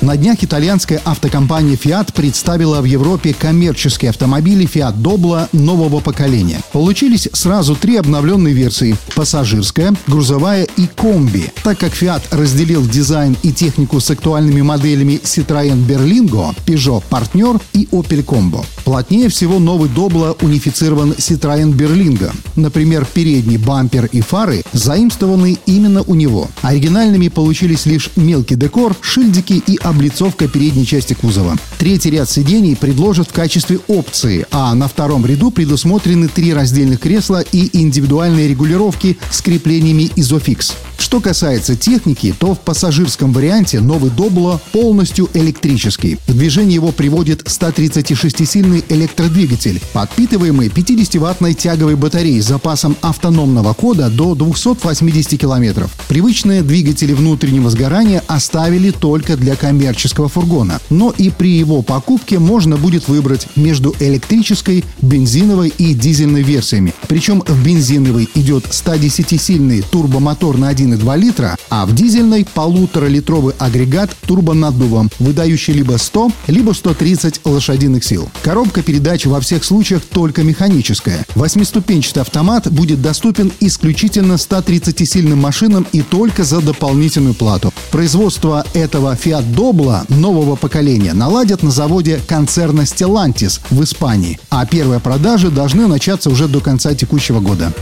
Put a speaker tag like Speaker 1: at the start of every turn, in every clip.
Speaker 1: На днях итальянская автокомпания Fiat представила в Европе коммерческие автомобили Fiat Doblo нового поколения. Получились сразу три обновленные версии – пассажирская, грузовая и комби. Так как Fiat разделил дизайн и технику с актуальными моделями Citroën Berlingo, Peugeot Partner и Opel Combo. Плотнее всего новый Doblo унифицирован Citroën Berlingo. Например, передний бампер и фары заимствованы именно у него. Оригинальными получились лишь мелкий декор, шильдики и облицовка передней части кузова. Третий ряд сидений предложат в качестве опции, а на втором ряду предусмотрены три раздельных кресла и индивидуальные регулировки с креплениями изофикс. Что касается техники, то в пассажирском варианте новый Добло полностью электрический. В движение его приводит 136-сильный электродвигатель, подпитываемый 50-ваттной тяговой батареей с запасом автономного кода до 280 км. Привычные двигатели внутреннего сгорания оставили только для коммерческого фургона. Но и при его покупке можно будет выбрать между электрической, бензиновой и дизельной версиями. Причем в бензиновой идет 110-сильный турбомотор на 1,2 2 литра, а в дизельной полуторалитровый агрегат турбонаддувом, выдающий либо 100, либо 130 лошадиных сил. Коробка передач во всех случаях только механическая. Восьмиступенчатый автомат будет доступен исключительно 130-сильным машинам и только за дополнительную плату. Производство этого Fiat Doblo нового поколения наладят на заводе концерна Stellantis в Испании, а первые продажи должны начаться уже до конца текущего года.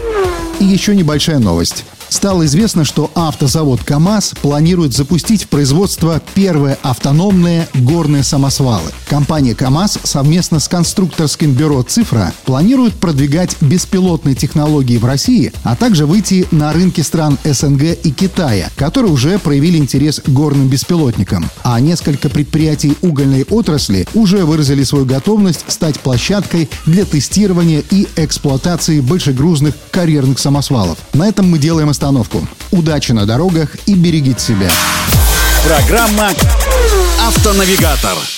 Speaker 1: И еще небольшая новость. Стало известно, что автозавод КАМАЗ планирует запустить в производство первые автономные горные самосвалы. Компания КАМАЗ совместно с конструкторским бюро «Цифра» планирует продвигать беспилотные технологии в России, а также выйти на рынки стран СНГ и Китая, которые уже проявили интерес к горным беспилотникам. А несколько предприятий угольной отрасли уже выразили свою готовность стать площадкой для тестирования и эксплуатации большегрузных карьерных самосвалов. На этом мы делаем остановку. Удачи на дорогах и берегите себя.
Speaker 2: Программа «Автонавигатор».